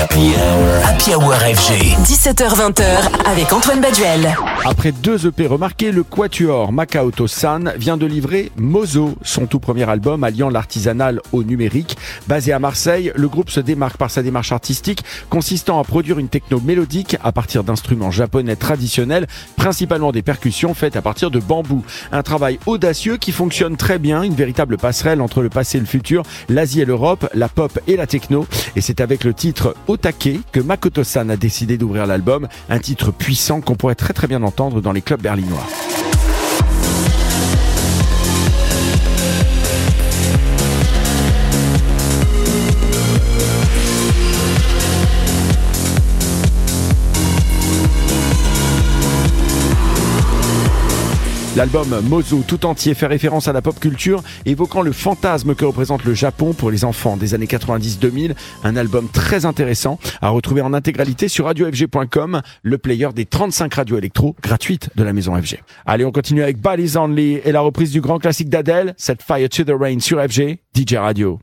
Happy Hour. FG. 17h20h avec Antoine Baduel. Après deux EP remarqués, le quatuor Makaoto San vient de livrer Mozo, son tout premier album alliant l'artisanal au numérique. Basé à Marseille, le groupe se démarque par sa démarche artistique consistant à produire une techno mélodique à partir d'instruments japonais traditionnels, principalement des percussions faites à partir de bambou. Un travail audacieux qui fonctionne très bien, une véritable passerelle entre le passé et le futur, l'Asie et l'Europe, la pop et la techno. Et c'est avec le titre Otake que Makoto-san a décidé d'ouvrir l'album, un titre puissant qu'on pourrait très très bien entendre dans les clubs berlinois. L'album Mozo tout entier fait référence à la pop culture, évoquant le fantasme que représente le Japon pour les enfants des années 90-2000. Un album très intéressant à retrouver en intégralité sur radiofg.com, le player des 35 radios électro gratuites de la maison FG. Allez, on continue avec Bodies Only et la reprise du grand classique d'Adèle, Set Fire to the Rain sur FG, DJ Radio.